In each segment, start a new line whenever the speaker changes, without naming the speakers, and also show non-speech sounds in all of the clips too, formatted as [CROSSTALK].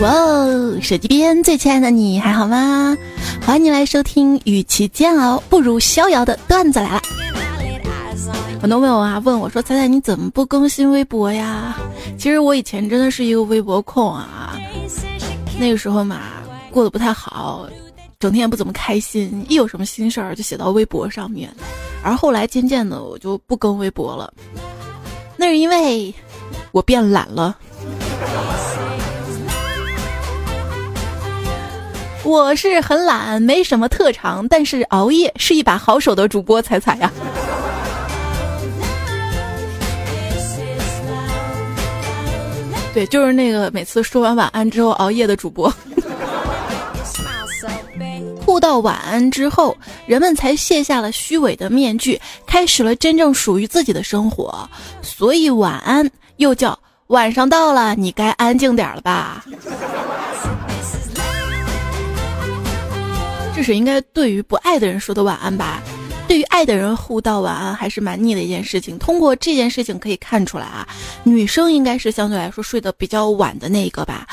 哇哦，手机边最亲爱的你还好吗？欢迎你来收听，与其煎熬不如逍遥的段子来了。很多朋友啊问我说：“彩彩你怎么不更新微博呀？”其实我以前真的是一个微博控啊，那个时候嘛过得不太好，整天也不怎么开心，一有什么心事儿就写到微博上面。而后来渐渐的我就不更微博了，那是因为我变懒了。我是很懒，没什么特长，但是熬夜是一把好手的主播彩彩呀。对，就是那个每次说完晚安之后熬夜的主播。[LAUGHS] 互道晚安之后，人们才卸下了虚伪的面具，开始了真正属于自己的生活。所以晚安又叫晚上到了，你该安静点了吧。这是应该对于不爱的人说的晚安吧？对于爱的人互道晚安还是蛮腻的一件事情。通过这件事情可以看出来啊，女生应该是相对来说睡得比较晚的那一个吧。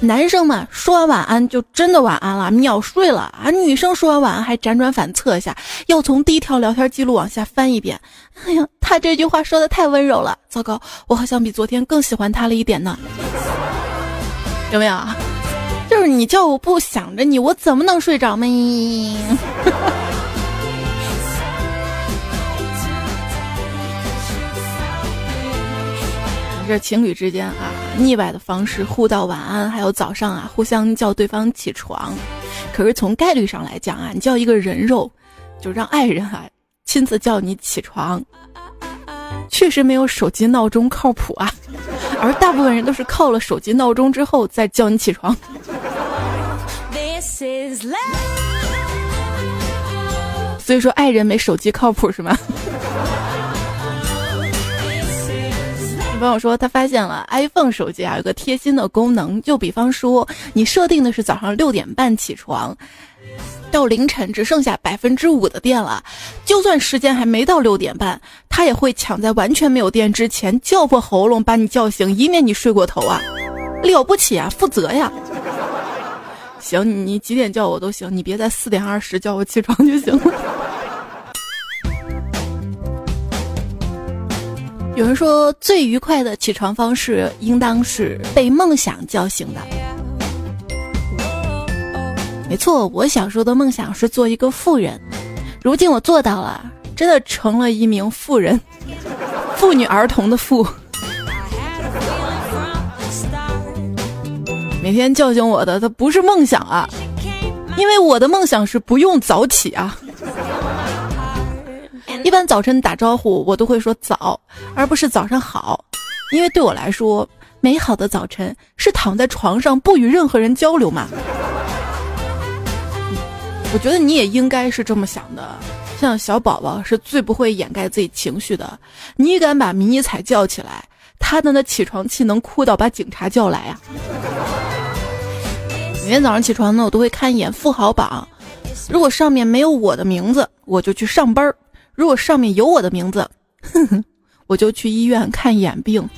男生嘛，说完晚安就真的晚安了，秒睡了啊。女生说完晚安还辗转反侧一下，要从第一条聊天记录往下翻一遍。哎呀，他这句话说的太温柔了，糟糕，我好像比昨天更喜欢他了一点呢。有没有？就是你叫我不想着你，我怎么能睡着呢？[LAUGHS] 这情侣之间啊，腻歪的方式互道晚安，还有早上啊，互相叫对方起床。可是从概率上来讲啊，你叫一个人肉，就让爱人啊亲自叫你起床，确实没有手机闹钟靠谱啊。[LAUGHS] 而大部分人都是靠了手机闹钟之后再叫你起床。所以说，爱人没手机靠谱是吗？有朋友说他发现了 iPhone 手机啊有个贴心的功能，就比方说你设定的是早上六点半起床，到凌晨只剩下百分之五的电了，就算时间还没到六点半，他也会抢在完全没有电之前叫破喉咙把你叫醒，以免你睡过头啊！了不起啊，负责呀！行，你几点叫我都行，你别在四点二十叫我起床就行了。有人说，最愉快的起床方式应当是被梦想叫醒的。没错，我小时候的梦想是做一个富人，如今我做到了，真的成了一名富人，妇女儿童的妇。每天叫醒我的，它不是梦想啊，因为我的梦想是不用早起啊。一般早晨打招呼，我都会说早，而不是早上好，因为对我来说，美好的早晨是躺在床上不与任何人交流嘛。我觉得你也应该是这么想的。像小宝宝是最不会掩盖自己情绪的，你敢把迷你彩叫起来，他的那起床气能哭到把警察叫来呀？每天早上起床呢，我都会看一眼富豪榜，如果上面没有我的名字，我就去上班儿。如果上面有我的名字，哼哼，我就去医院看眼病。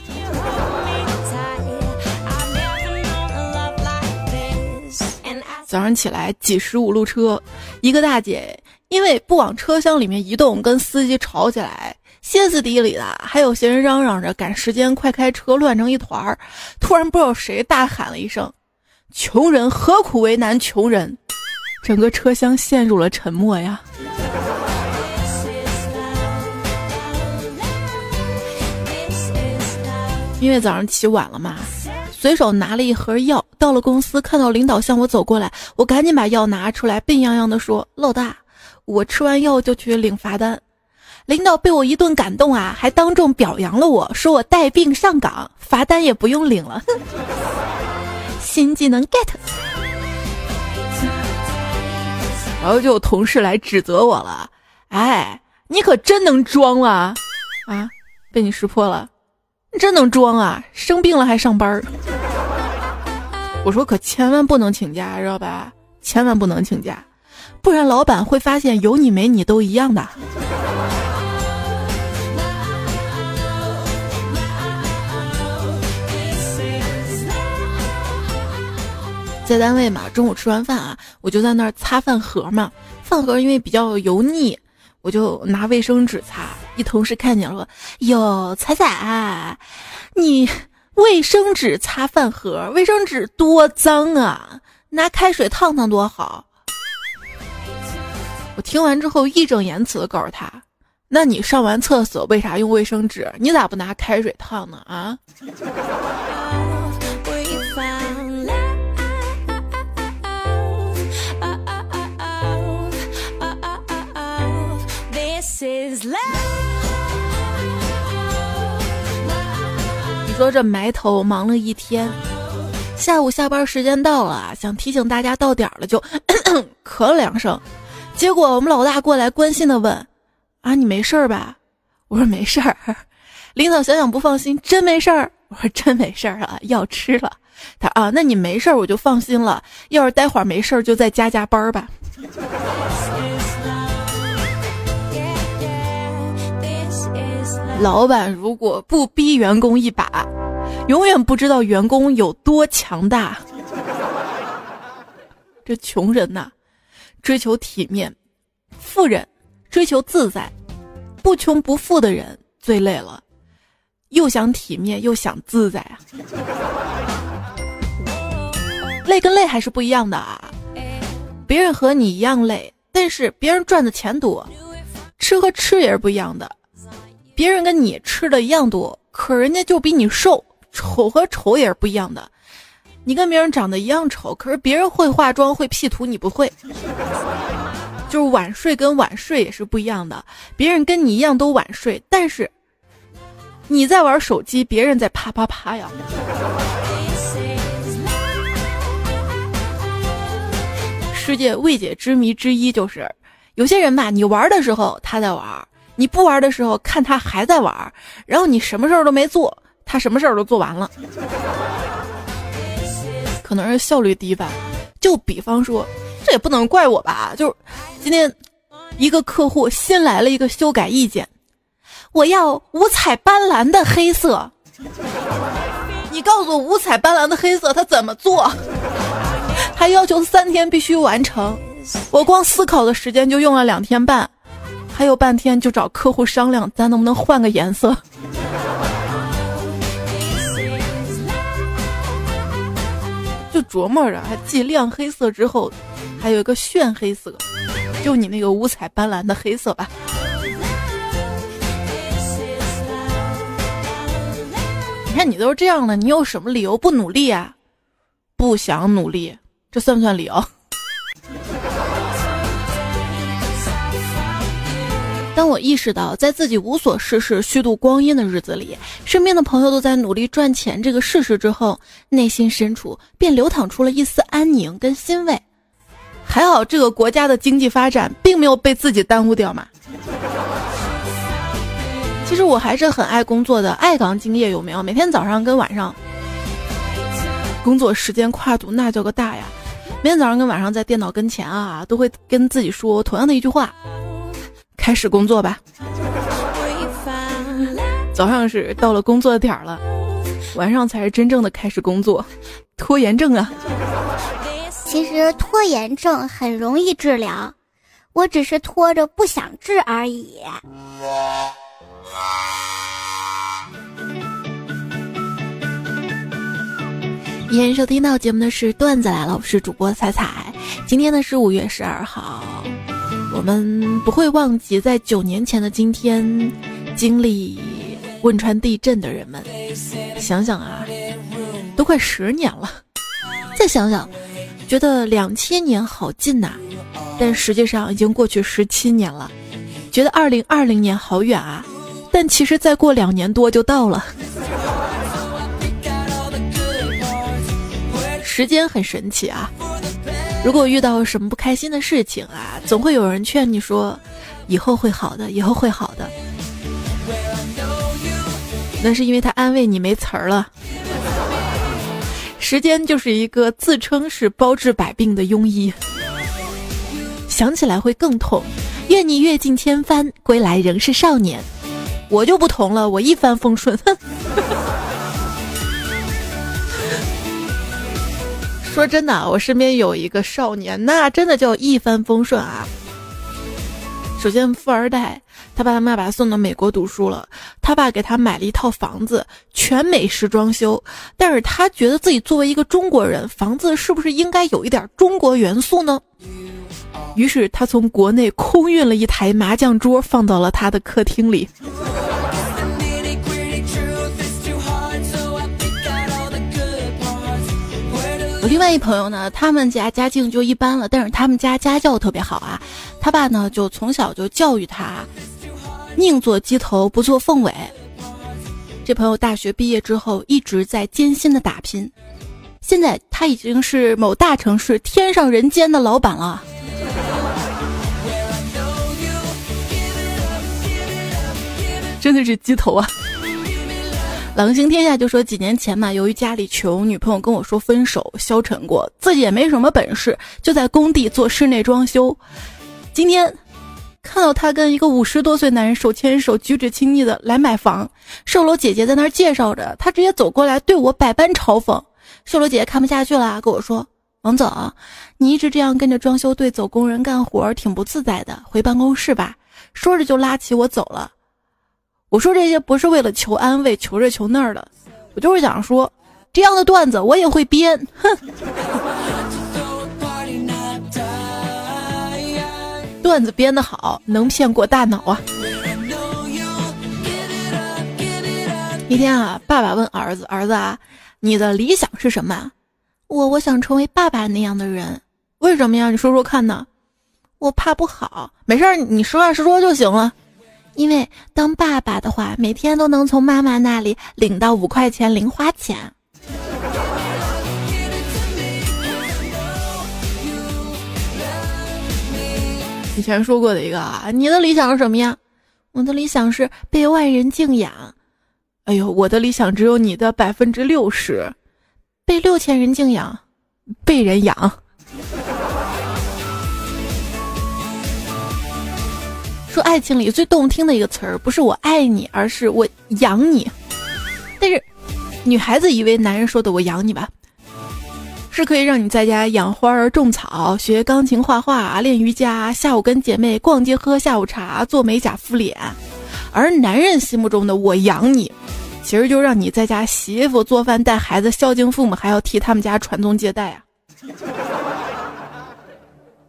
早上起来挤十五路车，一个大姐因为不往车厢里面移动，跟司机吵起来，歇斯底里的。还有些人嚷嚷着赶时间，快开车，乱成一团儿。突然不知道谁大喊了一声：“穷人何苦为难穷人？”整个车厢陷入了沉默呀。因为早上起晚了嘛，随手拿了一盒药，到了公司看到领导向我走过来，我赶紧把药拿出来，病殃殃的说：“老大，我吃完药就去领罚单。”领导被我一顿感动啊，还当众表扬了我，说我带病上岗，罚单也不用领了。[LAUGHS] 新技能 get。然后就有同事来指责我了，哎，你可真能装啊！啊，被你识破了。你真能装啊！生病了还上班儿。我说可千万不能请假，知道吧？千万不能请假，不然老板会发现有你没你都一样的。在单位嘛，中午吃完饭啊，我就在那儿擦饭盒嘛。饭盒因为比较油腻，我就拿卫生纸擦。同事看见了说：“哟，彩彩，你卫生纸擦饭盒，卫生纸多脏啊！拿开水烫烫多好。”我听完之后义正言辞的告诉他：“那你上完厕所为啥用卫生纸？你咋不拿开水烫呢？啊？”说这埋头忙了一天，下午下班时间到了，想提醒大家到点了，就 [COUGHS] 咳了两声。结果我们老大过来关心的问：“啊，你没事儿吧？”我说：“没事儿。”领导想想不放心：“真没事儿？”我说：“真没事儿啊，药吃了。”他啊，那你没事儿我就放心了。要是待会儿没事儿，就再加加班吧。老板如果不逼员工一把，永远不知道员工有多强大。[LAUGHS] 这穷人呐，追求体面；富人追求自在。不穷不富的人最累了，又想体面又想自在啊。累跟累还是不一样的啊。别人和你一样累，但是别人赚的钱多，吃和吃也是不一样的。别人跟你吃的一样多，可人家就比你瘦。丑和丑也是不一样的。你跟别人长得一样丑，可是别人会化妆会 P 图，你不会。就是晚睡跟晚睡也是不一样的。别人跟你一样都晚睡，但是你在玩手机，别人在啪啪啪呀。世界未解之谜之一就是，有些人吧，你玩的时候他在玩。你不玩的时候，看他还在玩，然后你什么事儿都没做，他什么事儿都做完了，可能是效率低吧。就比方说，这也不能怪我吧？就今天一个客户新来了一个修改意见，我要五彩斑斓的黑色。你告诉我五彩斑斓的黑色他怎么做？还要求三天必须完成，我光思考的时间就用了两天半。还有半天就找客户商量，咱能不能换个颜色？就琢磨着，还继亮黑色之后，还有一个炫黑色，就你那个五彩斑斓的黑色吧。你看你都是这样的，你有什么理由不努力啊？不想努力，这算不算理由？当我意识到，在自己无所事事、虚度光阴的日子里，身边的朋友都在努力赚钱这个事实之后，内心深处便流淌出了一丝安宁跟欣慰。还好，这个国家的经济发展并没有被自己耽误掉嘛。其实我还是很爱工作的，爱岗敬业，有没有？每天早上跟晚上，工作时间跨度那叫个大呀！每天早上跟晚上在电脑跟前啊，都会跟自己说同样的一句话。开始工作吧。早上是到了工作点儿了，晚上才是真正的开始工作。拖延症啊！
其实拖延症很容易治疗，我只是拖着不想治而已。
今天收听到节目的是段子来了，我是主播彩彩。今天呢是五月十二号。我们不会忘记在九年前的今天经历汶川地震的人们。想想啊，都快十年了。再想想，觉得两千年好近呐，但实际上已经过去十七年了。觉得二零二零年好远啊，但其实再过两年多就到了。时间很神奇啊。如果遇到什么不开心的事情啊，总会有人劝你说：“以后会好的，以后会好的。”那是因为他安慰你没词儿了。时间就是一个自称是包治百病的庸医，想起来会更痛。愿你阅尽千帆，归来仍是少年。我就不同了，我一帆风顺。[LAUGHS] 说真的，我身边有一个少年，那真的叫一帆风顺啊。首先，富二代，他爸他妈把他送到美国读书了，他爸给他买了一套房子，全美式装修。但是他觉得自己作为一个中国人，房子是不是应该有一点中国元素呢？于是他从国内空运了一台麻将桌，放到了他的客厅里。另外一朋友呢，他们家家境就一般了，但是他们家家教特别好啊。他爸呢，就从小就教育他，宁做鸡头不做凤尾。这朋友大学毕业之后一直在艰辛的打拼，现在他已经是某大城市天上人间的老板了。真的是鸡头啊！狼行天下就说几年前嘛，由于家里穷，女朋友跟我说分手，消沉过，自己也没什么本事，就在工地做室内装修。今天看到他跟一个五十多岁男人手牵手，举止亲昵的来买房，售楼姐姐在那儿介绍着，他直接走过来对我百般嘲讽。售楼姐姐看不下去了，跟我说：“王总，你一直这样跟着装修队走工人干活，挺不自在的，回办公室吧。”说着就拉起我走了。我说这些不是为了求安慰，求这求那儿的，我就是想说，这样的段子我也会编，哼。段子编得好，能骗过大脑啊。一天啊，爸爸问儿子：“儿子啊，你的理想是什么？”我我想成为爸爸那样的人。为什么呀？你说说看呢？我怕不好。没事儿，你实话实说就行了。因为当爸爸的话，每天都能从妈妈那里领到五块钱零花钱。以前说过的一个啊，你的理想是什么呀？我的理想是被万人敬仰。哎呦，我的理想只有你的百分之六十，被六千人敬仰，被人养。说爱情里最动听的一个词儿，不是我爱你，而是我养你。但是，女孩子以为男人说的“我养你”吧，是可以让你在家养花儿、种草、学钢琴、画画、练瑜伽，下午跟姐妹逛街、喝下午茶、做美甲、敷脸。而男人心目中的“我养你”，其实就让你在家洗衣服、做饭、带孩子、孝敬父母，还要替他们家传宗接代啊！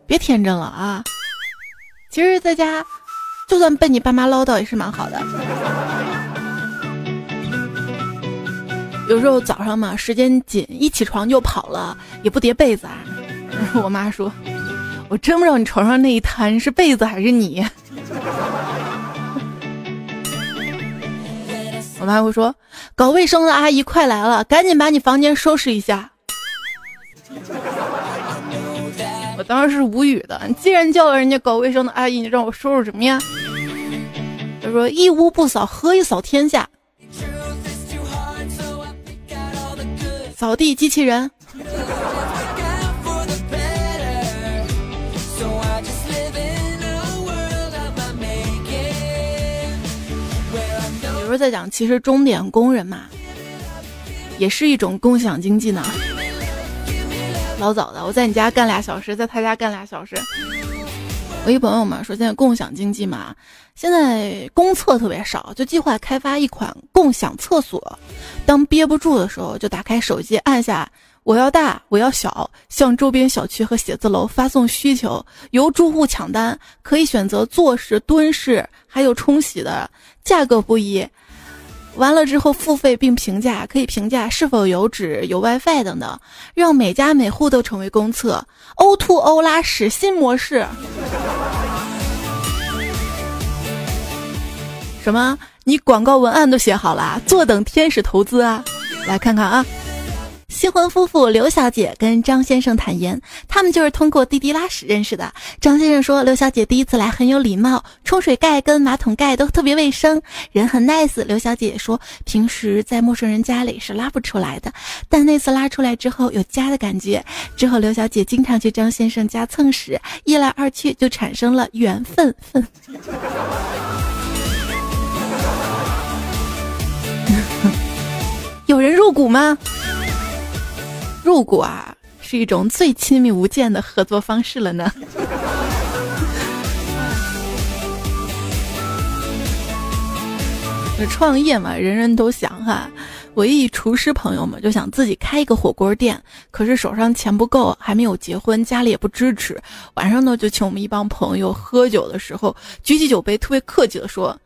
别天真了啊！其实，在家。就算被你爸妈唠叨也是蛮好的。有时候早上嘛，时间紧，一起床就跑了，也不叠被子啊。[LAUGHS] 我妈说：“我真不知道你床上那一滩是被子还是你。[LAUGHS] ”我妈会说：“搞卫生的阿姨快来了，赶紧把你房间收拾一下。”我当时是无语的。你既然叫了人家搞卫生的阿姨，你让我收拾什么呀？他说：“一屋不扫，何以扫天下？”扫地机器人。有时候在讲，其实钟点工人嘛，也是一种共享经济呢。老早的，我在你家干俩小时，在他家干俩小时。我一朋友嘛说，现在共享经济嘛，现在公厕特别少，就计划开发一款共享厕所。当憋不住的时候，就打开手机，按下我要大，我要小，向周边小区和写字楼发送需求，由住户抢单，可以选择坐式、蹲式，还有冲洗的，价格不一。完了之后付费并评价，可以评价是否有纸、有 WiFi 等等，让每家每户都成为公厕。O to O 拉屎新模式。什么？你广告文案都写好了？坐等天使投资啊！来看看啊。新婚夫妇刘小姐跟张先生坦言，他们就是通过滴滴拉屎认识的。张先生说，刘小姐第一次来很有礼貌，冲水盖跟马桶盖都特别卫生，人很 nice。刘小姐说，平时在陌生人家里是拉不出来的，但那次拉出来之后有家的感觉。之后刘小姐经常去张先生家蹭屎，一来二去就产生了缘分。分。[LAUGHS] 有人入股吗？入股啊，是一种最亲密无间的合作方式了呢。[LAUGHS] 创业嘛，人人都想哈。我一厨师朋友嘛，就想自己开一个火锅店，可是手上钱不够，还没有结婚，家里也不支持。晚上呢，就请我们一帮朋友喝酒的时候，举起酒杯，特别客气的说：“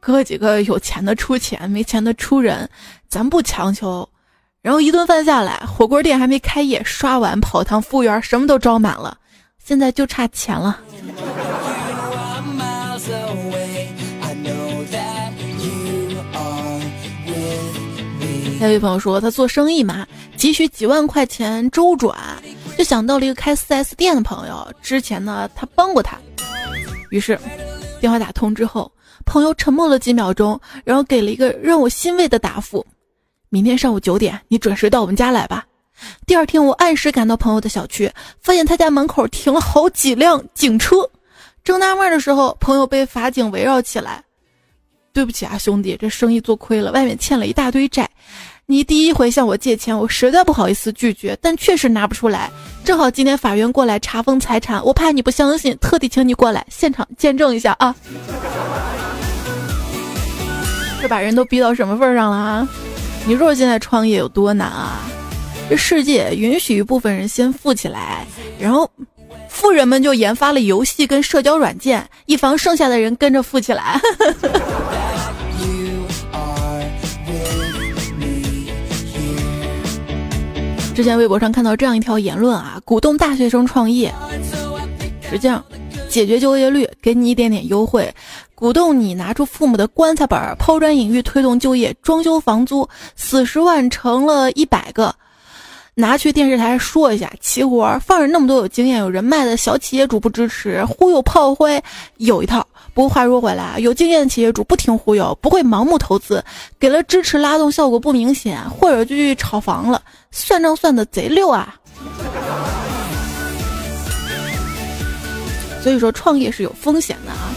哥几个有钱的出钱，没钱的出人，咱不强求。”然后一顿饭下来，火锅店还没开业，刷碗、跑堂、服务员什么都招满了，现在就差钱了。有位朋友说，他做生意嘛，急需几万块钱周转，就想到了一个开 4S 店的朋友。之前呢，他帮过他，于是电话打通之后，朋友沉默了几秒钟，然后给了一个让我欣慰的答复：明天上午九点，你准时到我们家来吧。第二天，我按时赶到朋友的小区，发现他家门口停了好几辆警车。正纳闷的时候，朋友被法警围绕起来。对不起啊，兄弟，这生意做亏了，外面欠了一大堆债。你第一回向我借钱，我实在不好意思拒绝，但确实拿不出来。正好今天法院过来查封财产，我怕你不相信，特地请你过来现场见证一下啊！这把人都逼到什么份上了啊？你说现在创业有多难啊？这世界允许一部分人先富起来，然后富人们就研发了游戏跟社交软件，以防剩下的人跟着富起来。[LAUGHS] 之前微博上看到这样一条言论啊，鼓动大学生创业，实际上解决就业率，给你一点点优惠，鼓动你拿出父母的棺材本，抛砖引玉，推动就业，装修房租四十万成了一百个，拿去电视台说一下，齐活，放着那么多有经验、有人脉的小企业主不支持，忽悠炮灰，有一套。不过话说回来啊，有经验的企业主不听忽悠，不会盲目投资，给了支持拉动效果不明显，或者就去炒房了，算账算的贼溜啊。所以说创业是有风险的啊。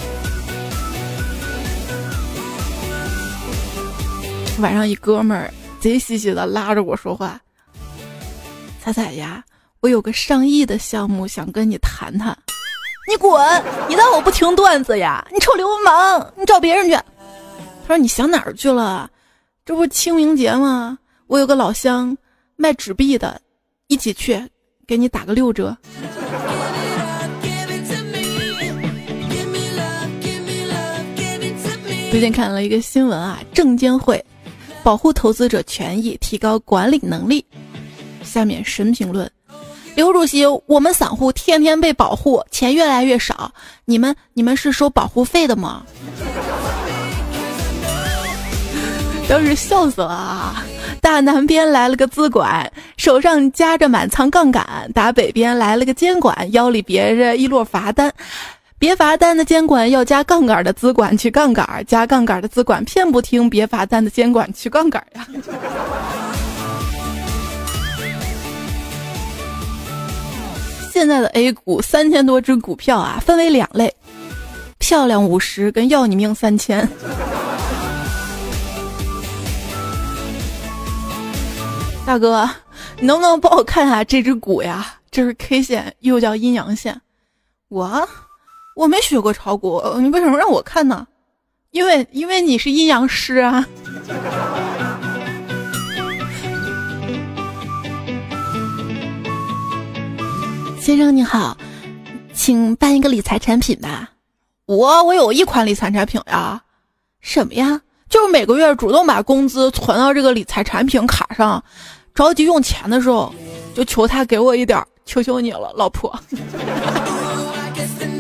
[LAUGHS] 晚上一哥们儿贼兮兮的拉着我说话：“彩彩呀，我有个上亿的项目想跟你谈谈。”你滚！你当我不听段子呀？你臭流氓！你找别人去。他说：“你想哪儿去了？这不清明节吗？我有个老乡卖纸币的，一起去，给你打个六折。”最近看了一个新闻啊，证监会保护投资者权益，提高管理能力。下面神评论。刘主席，我们散户天天被保护，钱越来越少。你们，你们是收保护费的吗？当时笑死了啊！大南边来了个资管，手上夹着满仓杠杆；打北边来了个监管，腰里别着一摞罚单。别罚单的监管要加杠杆的资管去杠杆，加杠杆的资管偏不听别罚单的监管去杠杆呀。[LAUGHS] 现在的 A 股三千多只股票啊，分为两类：漂亮五十跟要你命三千。[LAUGHS] 大哥，你能不能帮我看一下这只股呀？这是 K 线，又叫阴阳线。我我没学过炒股，你为什么让我看呢？因为因为你是阴阳师啊。[LAUGHS] 先生你好，请办一个理财产品吧。我我有一款理财产品呀，什么呀？就是每个月主动把工资存到这个理财产品卡上，着急用钱的时候就求他给我一点，求求你了，老婆。[LAUGHS]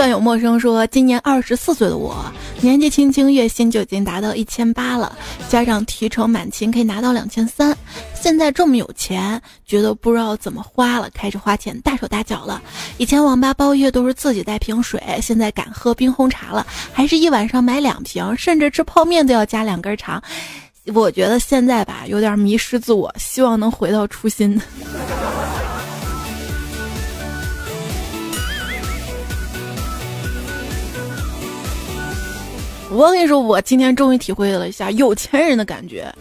段友陌生说，今年二十四岁的我。年纪轻轻，月薪就已经达到一千八了，加上提成满勤可以拿到两千三。现在这么有钱，觉得不知道怎么花了，开始花钱大手大脚了。以前网吧包夜都是自己带瓶水，现在敢喝冰红茶了，还是一晚上买两瓶，甚至吃泡面都要加两根肠。我觉得现在吧，有点迷失自我，希望能回到初心。我跟你说，我今天终于体会了一下有钱人的感觉。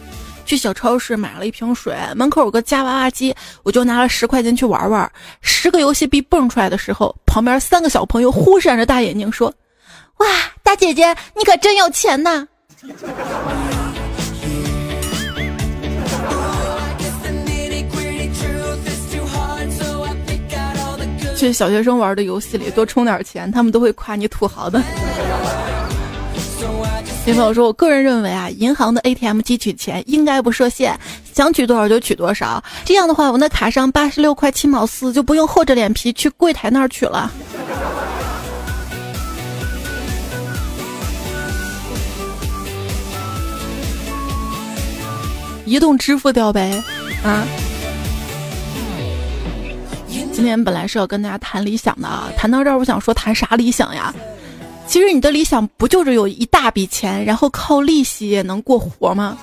去小超市买了一瓶水，门口有个夹娃娃机，我就拿了十块钱去玩玩。十个游戏币蹦出来的时候，旁边三个小朋友忽闪着大眼睛说：“哇，大姐姐，你可真有钱呐！”去小学生玩的游戏里多充点钱，他们都会夸你土豪的。有朋友说，我个人认为啊，银行的 ATM 机取钱应该不设限，想取多少就取多少。这样的话，我那卡上八十六块七毛四就不用厚着脸皮去柜台那儿取了。移动支付掉呗，啊！今天本来是要跟大家谈理想的啊，谈到这儿，我想说谈啥理想呀？其实你的理想不就是有一大笔钱，然后靠利息也能过活吗？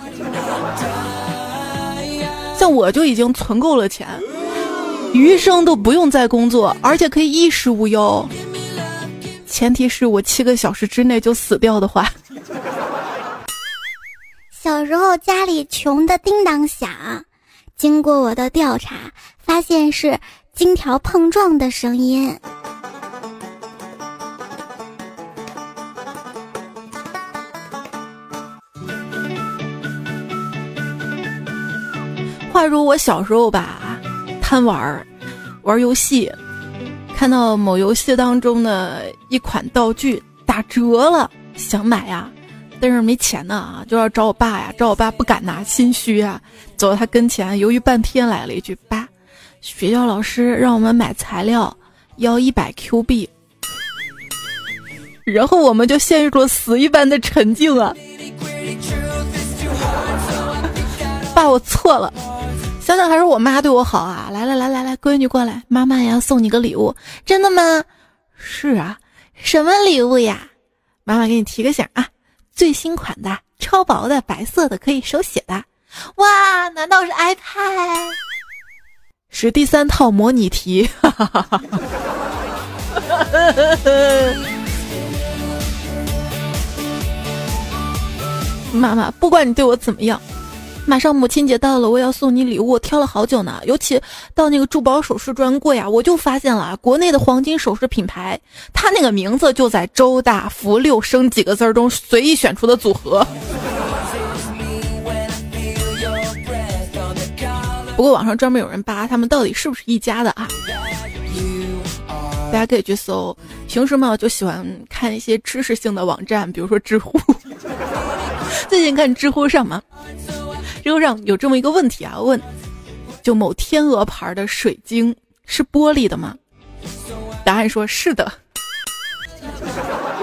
像我就已经存够了钱，余生都不用再工作，而且可以衣食无忧。前提是我七个小时之内就死掉的话。[LAUGHS]
小时候家里穷的叮当响，经过我的调查，发现是金条碰撞的声音。
话说我小时候吧，贪玩儿，玩游戏，看到某游戏当中的一款道具打折了，想买呀，但是没钱呢，就要找我爸呀，找我爸不敢拿，心虚啊，走到他跟前，犹豫半天，来了一句：“爸，学校老师让我们买材料，要一百 Q 币。”然后我们就陷入了死一般的沉静啊。爸，我错了。想想还是我妈对我好啊！来来来来来，闺女过来，妈妈也要送你个礼物，真的吗？是啊，什么礼物呀？妈妈给你提个醒啊，最新款的，超薄的，白色的，可以手写的。哇，难道是 iPad？是第三套模拟题。[LAUGHS] 妈妈，不管你对我怎么样。马上母亲节到了，我要送你礼物，挑了好久呢。尤其到那个珠宝首饰专柜啊，我就发现了国内的黄金首饰品牌，它那个名字就在“周大福六生”几个字中随意选出的组合。不过网上专门有人扒他们到底是不是一家的啊？大家可以去搜。平时嘛，就喜欢看一些知识性的网站，比如说知乎。[LAUGHS] 最近看知乎上嘛。就让有这么一个问题啊，问，就某天鹅牌的水晶是玻璃的吗？答案说是的。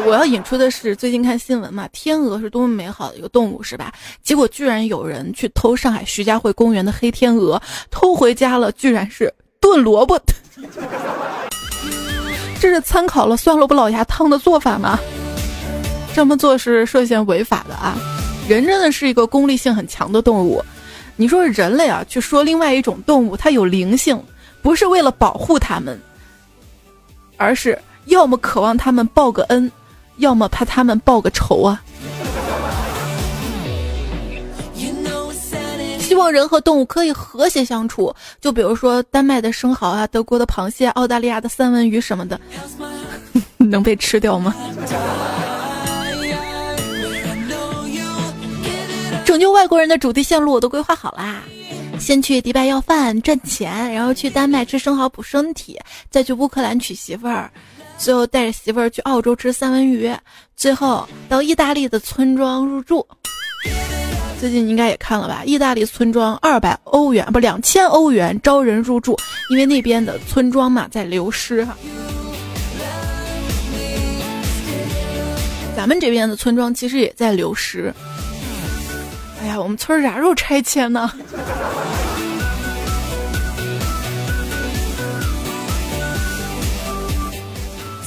我要引出的是最近看新闻嘛，天鹅是多么美好的一个动物是吧？结果居然有人去偷上海徐家汇公园的黑天鹅，偷回家了，居然是炖萝卜。[LAUGHS] 这是参考了酸萝卜老鸭汤的做法吗？这么做是涉嫌违法的啊。人真的是一个功利性很强的动物，你说人类啊，去说另外一种动物它有灵性，不是为了保护它们，而是要么渴望他们报个恩，要么怕他们报个仇啊。希望人和动物可以和谐相处，就比如说丹麦的生蚝啊，德国的螃蟹，澳大利亚的三文鱼什么的，[LAUGHS] 能被吃掉吗？拯救外国人的主题线路我都规划好啦，先去迪拜要饭赚钱，然后去丹麦吃生蚝补身体，再去乌克兰娶媳妇儿，最后带着媳妇儿去澳洲吃三文鱼，最后到意大利的村庄入住。最近你应该也看了吧？意大利村庄二百欧元不两千欧元招人入住，因为那边的村庄嘛在流失哈。咱们这边的村庄其实也在流失。哎呀，我们村啥时候拆迁呢？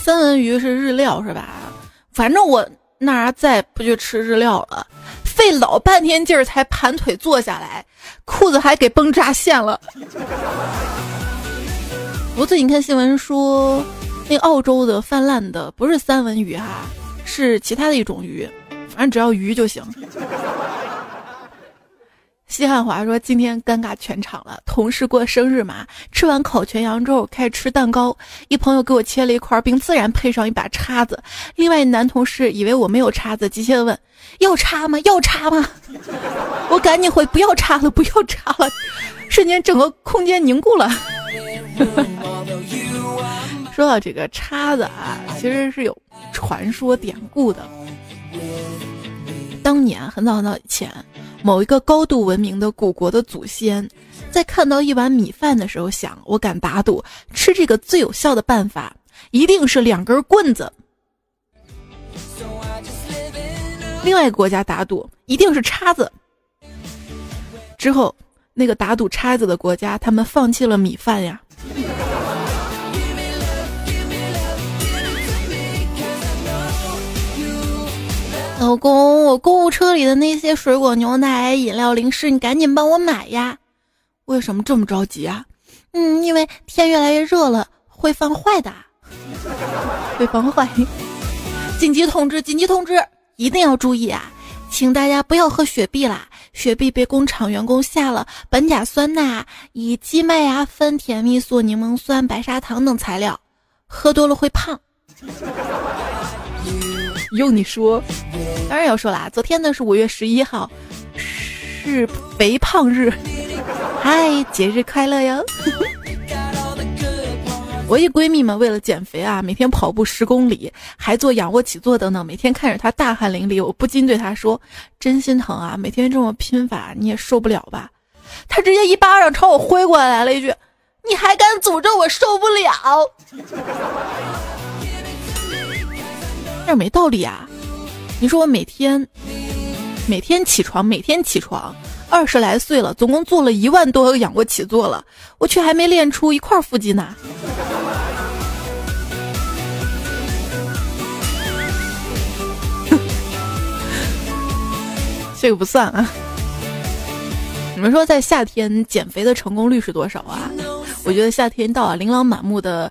三文鱼是日料是吧？反正我那儿再不去吃日料了，费老半天劲儿才盘腿坐下来，裤子还给崩扎线了。我最近看新闻说，那澳洲的泛滥的不是三文鱼哈，是其他的一种鱼。反正只要鱼就行。西汉华说：“今天尴尬全场了，同事过生日嘛，吃完烤全羊之后开始吃蛋糕，一朋友给我切了一块，并自然配上一把叉子。另外男同事以为我没有叉子，急切的问：要叉吗？要叉吗？[LAUGHS] 我赶紧回：不要叉了，不要叉了。瞬间整个空间凝固了。[LAUGHS] 说到这个叉子啊，其实是有传说典故的。当年很早很早以前。”某一个高度文明的古国的祖先，在看到一碗米饭的时候，想：我敢打赌，吃这个最有效的办法，一定是两根棍子。另外一个国家打赌，一定是叉子。之后，那个打赌叉子的国家，他们放弃了米饭呀。老公，我购物车里的那些水果、牛奶、饮料、零食，你赶紧帮我买呀！为什么这么着急啊？嗯，因为天越来越热了，会放坏的，会放坏。紧急通知！紧急通知！一定要注意啊！请大家不要喝雪碧啦，雪碧被工厂员工下了苯甲酸钠、乙基麦芽酚、甜蜜素、柠檬酸、白砂糖等材料，喝多了会胖。[LAUGHS] 用你说，当然要说啦。昨天呢是五月十一号，是肥胖日。嗨，节日快乐哟！[LAUGHS] 我一闺蜜们为了减肥啊，每天跑步十公里，还做仰卧起坐等等，每天看着她大汗淋漓，我不禁对她说：“真心疼啊，每天这么拼法，你也受不了吧？”她直接一巴掌朝我挥过来，来了一句：“你还敢诅咒我受不了？”这没道理啊！你说我每天每天起床，每天起床，二十来岁了，总共做了一万多个仰卧起坐了，我却还没练出一块腹肌呢。[LAUGHS] 这个不算啊！你们说在夏天减肥的成功率是多少啊？我觉得夏天到啊，琳琅满目的。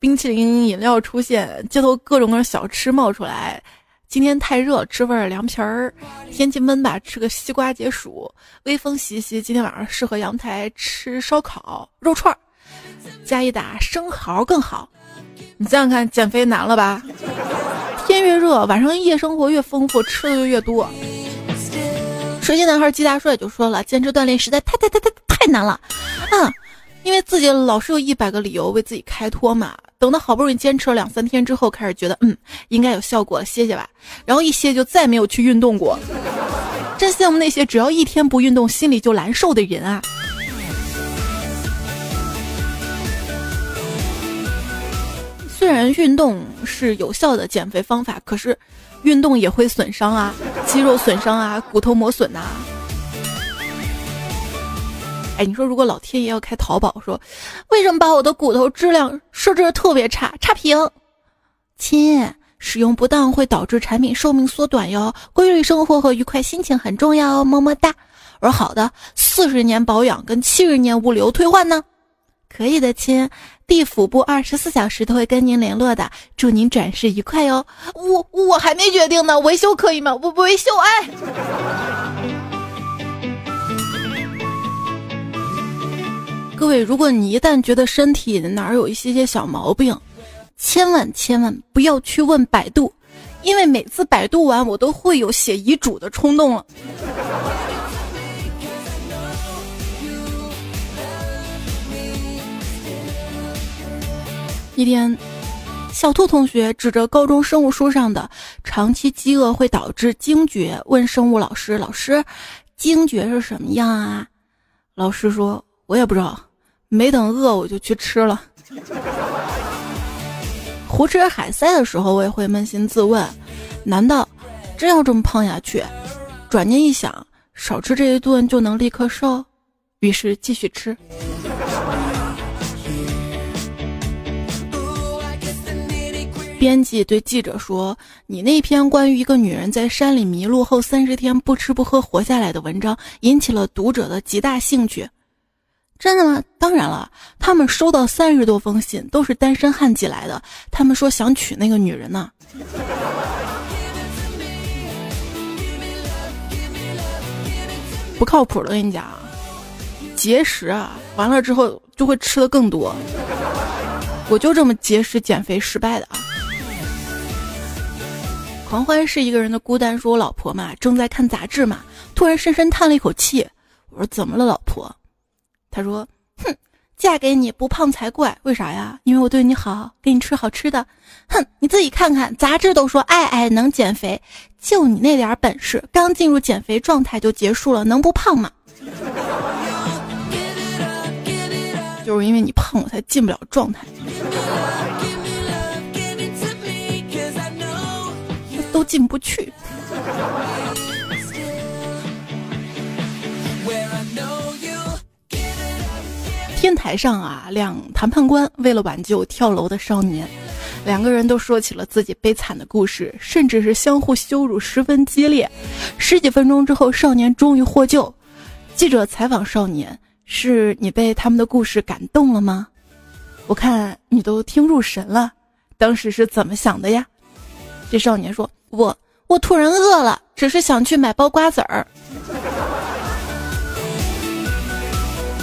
冰淇淋饮料出现，街头各种各样小吃冒出来。今天太热，吃份凉皮儿；天气闷吧，吃个西瓜解暑。微风习习，今天晚上适合阳台吃烧烤、肉串儿，加一打生蚝更好。你想想看，减肥难了吧？天越热，晚上夜生活越丰富，吃的就越多。水晶男孩鸡大帅就说了，坚持锻炼实在太太太太太难了，啊！因为自己老是有一百个理由为自己开脱嘛。等到好不容易坚持了两三天之后，开始觉得嗯应该有效果了，歇歇吧。然后一歇就再没有去运动过。真羡慕那些只要一天不运动心里就难受的人啊！虽然运动是有效的减肥方法，可是运动也会损伤啊，肌肉损伤啊，骨头磨损呐。哎，你说如果老天爷要开淘宝，说为什么把我的骨头质量设置的特别差？差评，亲，使用不当会导致产品寿命缩短哟。规律生活和愉快心情很重要哦，么么哒。我说好的，四十年保养跟七十年物流退换呢？可以的，亲，地府部二十四小时都会跟您联络的。祝您转世愉快哟。我我还没决定呢，维修可以吗？我不维修，哎。各位，如果你一旦觉得身体哪儿有一些些小毛病，千万千万不要去问百度，因为每次百度完，我都会有写遗嘱的冲动了。一天，小兔同学指着高中生物书上的“长期饥饿会导致惊厥”，问生物老师：“老师，惊厥是什么样啊？”老师说：“我也不知道。”没等饿，我就去吃了。[LAUGHS] 胡吃海塞的时候，我也会扪心自问：难道真要这么胖下去？转念一想，少吃这一顿就能立刻瘦，于是继续吃。[LAUGHS] 编辑对记者说：“你那篇关于一个女人在山里迷路后三十天不吃不喝活下来的文章，引起了读者的极大兴趣。”真的吗？当然了，他们收到三十多封信，都是单身汉寄来的。他们说想娶那个女人呢。不靠谱的。跟你讲，节食啊，完了之后就会吃的更多。我就这么节食减肥失败的啊。狂欢是一个人的孤单，说我老婆嘛正在看杂志嘛，突然深深叹了一口气。我说怎么了，老婆？他说：哼，嫁给你不胖才怪。为啥呀？因为我对你好，给你吃好吃的。哼，你自己看看，杂志都说爱爱能减肥，就你那点本事，刚进入减肥状态就结束了，能不胖吗？就是因为你胖，我才进不了状态。都进不去。台上啊，两谈判官为了挽救跳楼的少年，两个人都说起了自己悲惨的故事，甚至是相互羞辱，十分激烈。十几分钟之后，少年终于获救。记者采访少年：“是你被他们的故事感动了吗？我看你都听入神了，当时是怎么想的呀？”这少年说。我我突然饿了，只是想去买包瓜子儿。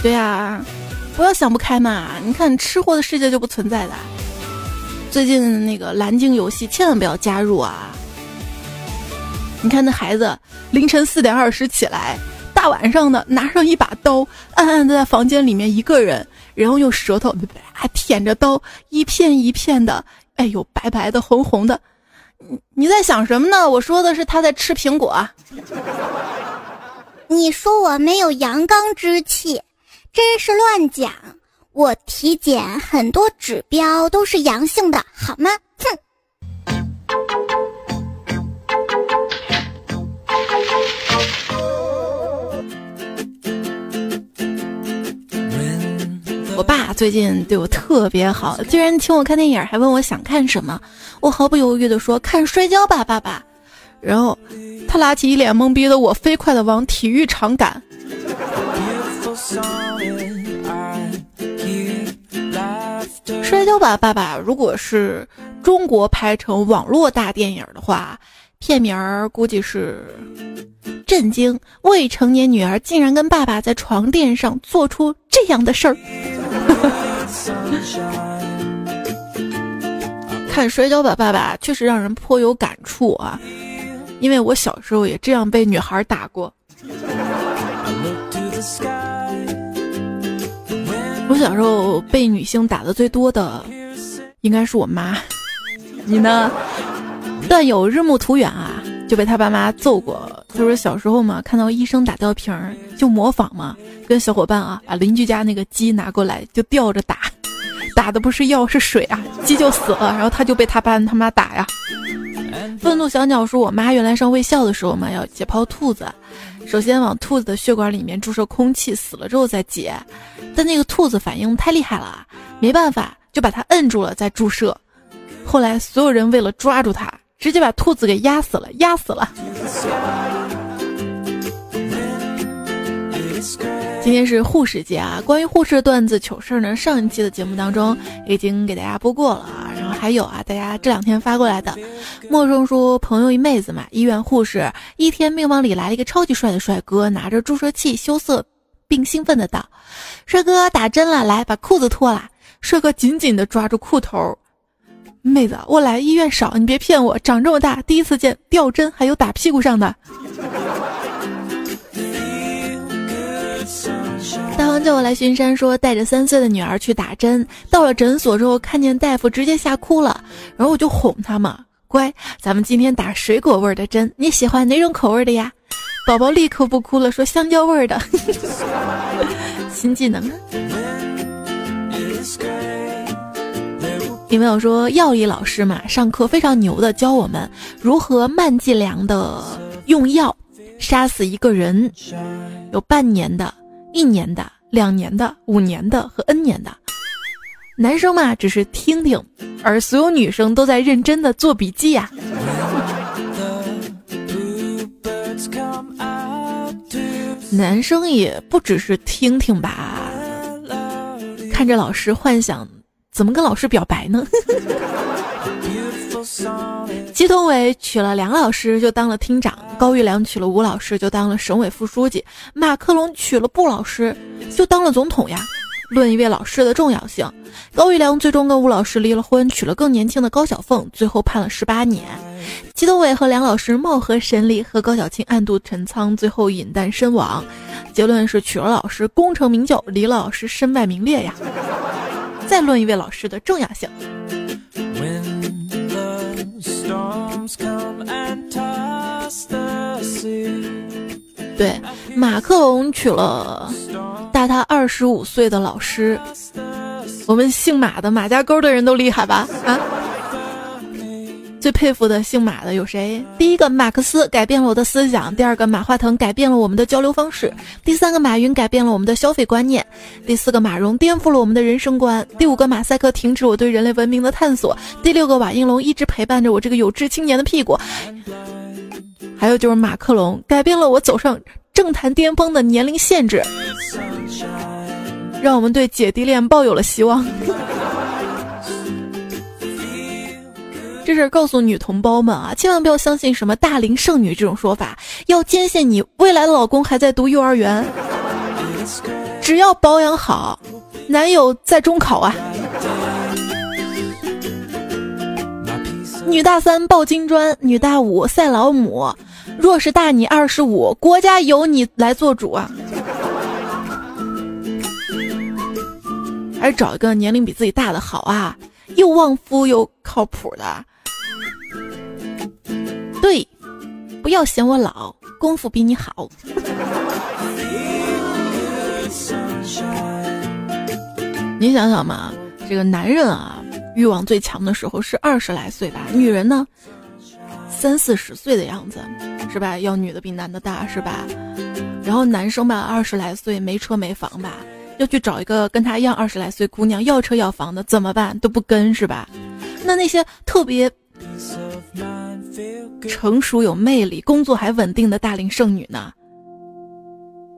对呀，不要想不开嘛！你看吃货的世界就不存在的。最近那个蓝鲸游戏千万不要加入啊！你看那孩子凌晨四点二十起来，大晚上的拿上一把刀，暗暗的在房间里面一个人，然后用舌头还舔着刀，一片一片的，哎呦，白白的，红红的。你你在想什么呢？我说的是他在吃苹果。
你说我没有阳刚之气，真是乱讲。我体检很多指标都是阳性的，好吗？哼。
我爸最近对我特别好，居然请我看电影，还问我想看什么。我毫不犹豫地说：“看摔跤吧，爸爸。”然后他拉起一脸懵逼的我，飞快地往体育场赶。摔跤吧，爸爸！如果是中国拍成网络大电影的话，片名儿估计是“震惊未成年女儿竟然跟爸爸在床垫上做出这样的事儿”。看《摔跤吧，爸爸》确实让人颇有感触啊，因为我小时候也这样被女孩打过。我小时候被女性打的最多的，应该是我妈。你呢？段有日暮途远啊，就被他爸妈揍过。他说小时候嘛，看到医生打吊瓶儿，就模仿嘛，跟小伙伴啊，把邻居家那个鸡拿过来就吊着打。打的不是药是水啊，鸡就死了，然后他就被他爸他妈打呀。愤怒小鸟说：“我妈原来上卫校的时候嘛，要解剖兔子，首先往兔子的血管里面注射空气，死了之后再解。但那个兔子反应太厉害了，没办法，就把它摁住了再注射。后来所有人为了抓住它，直接把兔子给压死了，压死了。”今天是护士节啊！关于护士的段子糗事呢，上一期的节目当中已经给大家播过了啊。然后还有啊，大家这两天发过来的，陌生说朋友一妹子嘛，医院护士，一天病房里来了一个超级帅的帅哥，拿着注射器，羞涩并兴奋的道：“帅哥打针了，来把裤子脱了。”帅哥紧紧的抓住裤头，妹子，我来医院少，你别骗我，长这么大第一次见吊针还有打屁股上的。大王叫我来巡山，说带着三岁的女儿去打针。到了诊所之后，看见大夫直接吓哭了，然后我就哄他嘛，乖，咱们今天打水果味的针，你喜欢哪种口味的呀？宝宝立刻不哭了，说香蕉味的。[LAUGHS] 新技能。有没有说药理老师嘛？上课非常牛的，教我们如何慢剂量的用药杀死一个人，有半年的。一年的、两年的、五年的和 N 年的，男生嘛只是听听，而所有女生都在认真的做笔记呀。男生也不只是听听吧，看着老师幻想怎么跟老师表白呢？祁同伟娶了梁老师就当了厅长，高育良娶了吴老师就当了省委副书记，马克龙娶了布老师就当了总统呀。论一位老师的重要性，高育良最终跟吴老师离了婚，娶了更年轻的高小凤，最后判了十八年。祁同伟和梁老师貌合神离，和高小青暗度陈仓，最后饮弹身亡。结论是娶了老师功成名就，离了老师身败名裂呀。再论一位老师的重要性。对，马克龙娶了大他二十五岁的老师。我们姓马的马家沟的人都厉害吧？啊！最佩服的姓马的有谁？第一个马克思改变了我的思想，第二个马化腾改变了我们的交流方式，第三个马云改变了我们的消费观念，第四个马蓉颠覆了我们的人生观，第五个马赛克停止我对人类文明的探索，第六个瓦应龙一直陪伴着我这个有志青年的屁股，还有就是马克龙改变了我走上政坛巅峰的年龄限制，让我们对姐弟恋抱有了希望。[LAUGHS] 这是告诉女同胞们啊，千万不要相信什么大龄剩女这种说法，要坚信你未来的老公还在读幼儿园，只要保养好，男友在中考啊。女大三抱金砖，女大五赛老母，若是大你二十五，国家由你来做主啊。还是找一个年龄比自己大的好啊，又旺夫又靠谱的。对，不要嫌我老，功夫比你好。你想想嘛，这个男人啊，欲望最强的时候是二十来岁吧？女人呢，三四十岁的样子，是吧？要女的比男的大，是吧？然后男生吧，二十来岁没车没房吧，要去找一个跟他一样二十来岁姑娘，要车要房的，怎么办？都不跟，是吧？那那些特别。成熟有魅力、工作还稳定的大龄剩女呢？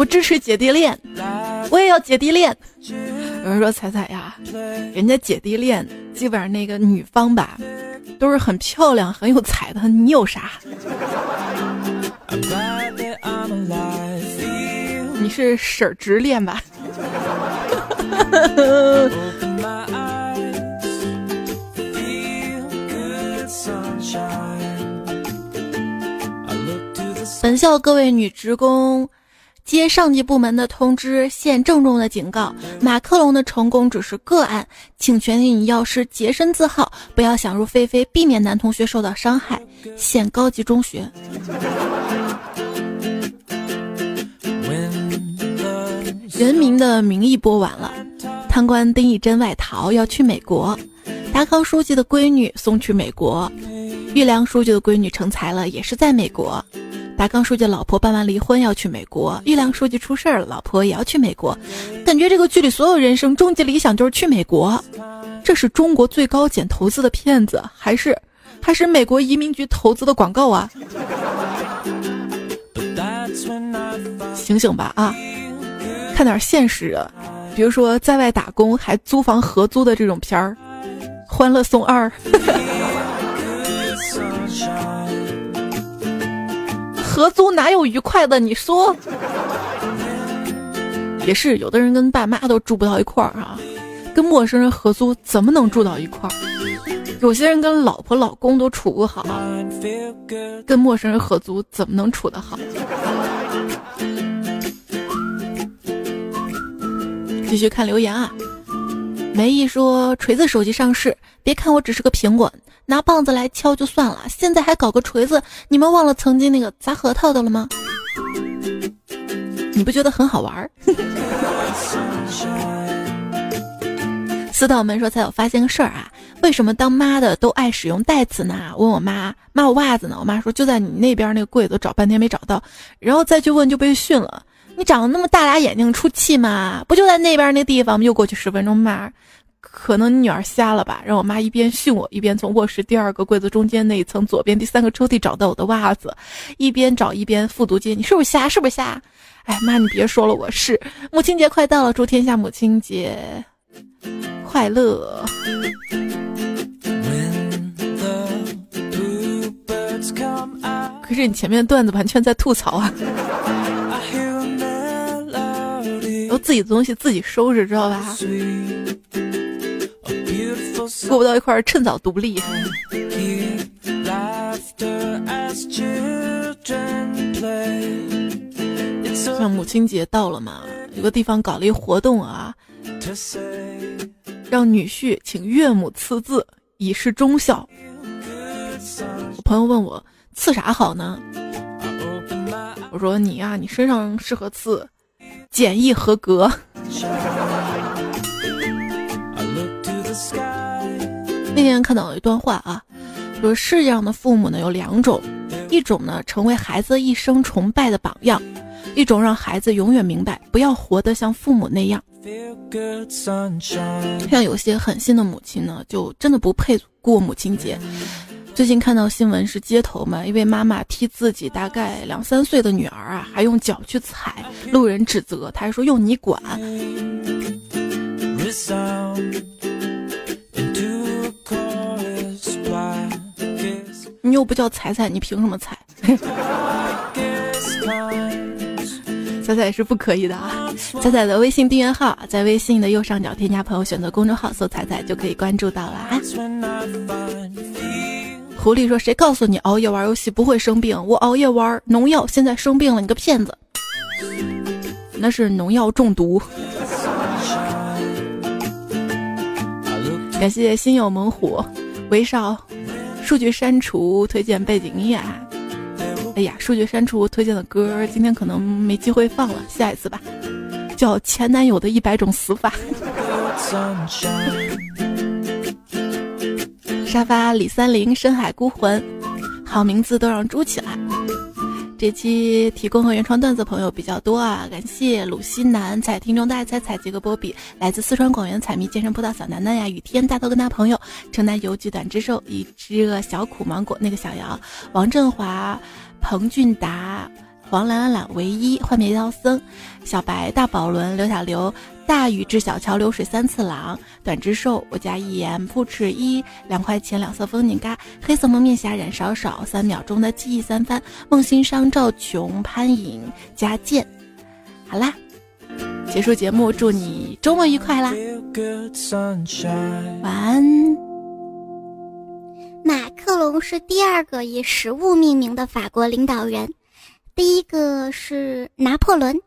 我支持姐弟恋，我也要姐弟恋。有人说彩彩呀，人家姐弟恋基本上那个女方吧，都是很漂亮、很有才的，你有啥？你是婶直恋吧？[LAUGHS] 本校各位女职工。接上级部门的通知，现郑重的警告：马克龙的成功只是个案，请全体女教师洁身自好，不要想入非非，避免男同学受到伤害。现高级中学。人民 [LAUGHS] 的名义播完了，贪官丁义珍外逃要去美国，达康书记的闺女送去美国，玉良书记的闺女成才了，也是在美国。达康书记老婆办完离婚要去美国，玉良书记出事儿了，老婆也要去美国。感觉这个剧里所有人生终极理想就是去美国。这是中国最高检投资的骗子，还是还是美国移民局投资的广告啊？醒醒吧啊！看点现实，比如说在外打工还租房合租的这种片儿，《欢乐颂二》。合租哪有愉快的？你说，也是有的人跟爸妈都住不到一块儿啊，跟陌生人合租怎么能住到一块儿？有些人跟老婆老公都处不好，跟陌生人合租怎么能处得好？继续看留言啊，梅姨说锤子手机上市，别看我只是个苹果。拿棒子来敲就算了，现在还搞个锤子，你们忘了曾经那个砸核桃的了吗？你不觉得很好玩？[LAUGHS] 四道门说：“才有发现个事儿啊，为什么当妈的都爱使用代词呢？”问我妈：“妈，我袜子呢？”我妈说：“就在你那边那个柜子，找半天没找到，然后再去问就被训了。你长得那么大俩眼睛出气吗？不就在那边那地方吗？又过去十分钟嘛。可能你女儿瞎了吧？让我妈一边训我，一边从卧室第二个柜子中间那一层左边第三个抽屉找到我的袜子，一边找一边复读机。你是不是瞎？是不是瞎？哎妈，你别说了，我是。母亲节快到了，祝天下母亲节快乐。可是你前面段子完全在吐槽啊！然后自己的东西自己收拾，知道吧？过不到一块儿，趁早独立。像母亲节到了嘛，有个地方搞了一活动啊，让女婿请岳母刺字，以示忠孝。我朋友问我刺啥好呢？我说你呀，你身上适合刺简易合格。那天看到一段话啊，说世界上的父母呢有两种，一种呢成为孩子一生崇拜的榜样，一种让孩子永远明白不要活得像父母那样。像有些狠心的母亲呢，就真的不配过母亲节。最近看到新闻是街头嘛，一位妈妈踢自己大概两三岁的女儿啊，还用脚去踩，路人指责，他还说用你管。你又不叫踩踩，你凭什么踩？[LAUGHS] 彩彩是不可以的啊！彩彩的微信订阅号在微信的右上角添加朋友，选择公众号搜“彩彩”就可以关注到了啊。狐狸说：“谁告诉你熬夜玩游戏不会生病？我熬夜玩农药，现在生病了，你个骗子！那是农药中毒。”感谢心有猛虎，威少。数据删除推荐背景音乐，哎呀，数据删除推荐的歌今天可能没机会放了，下一次吧。叫前男友的一百种死法。沙发李三零深海孤魂，好名字都让猪起来。这期提供和原创段子朋友比较多啊，感谢鲁西南、彩听众大彩彩、杰克波比，来自四川广元彩蜜健身葡萄小楠楠呀，雨天大头跟他朋友，城南邮局短之兽，一只小苦芒果，那个小姚，王振华、彭俊达。黄懒懒懒唯一幻灭妖僧，小白大宝轮刘小刘大禹治小桥流水三次郎短之寿我家一言不吃一两块钱两色风景嘎黑色蒙面侠染少少三秒钟的记忆三番梦心伤赵琼潘颖加剑，好啦，结束节目，祝你周末愉快啦，晚安。
马克龙是第二个以食物命名的法国领导人。第一个是拿破仑。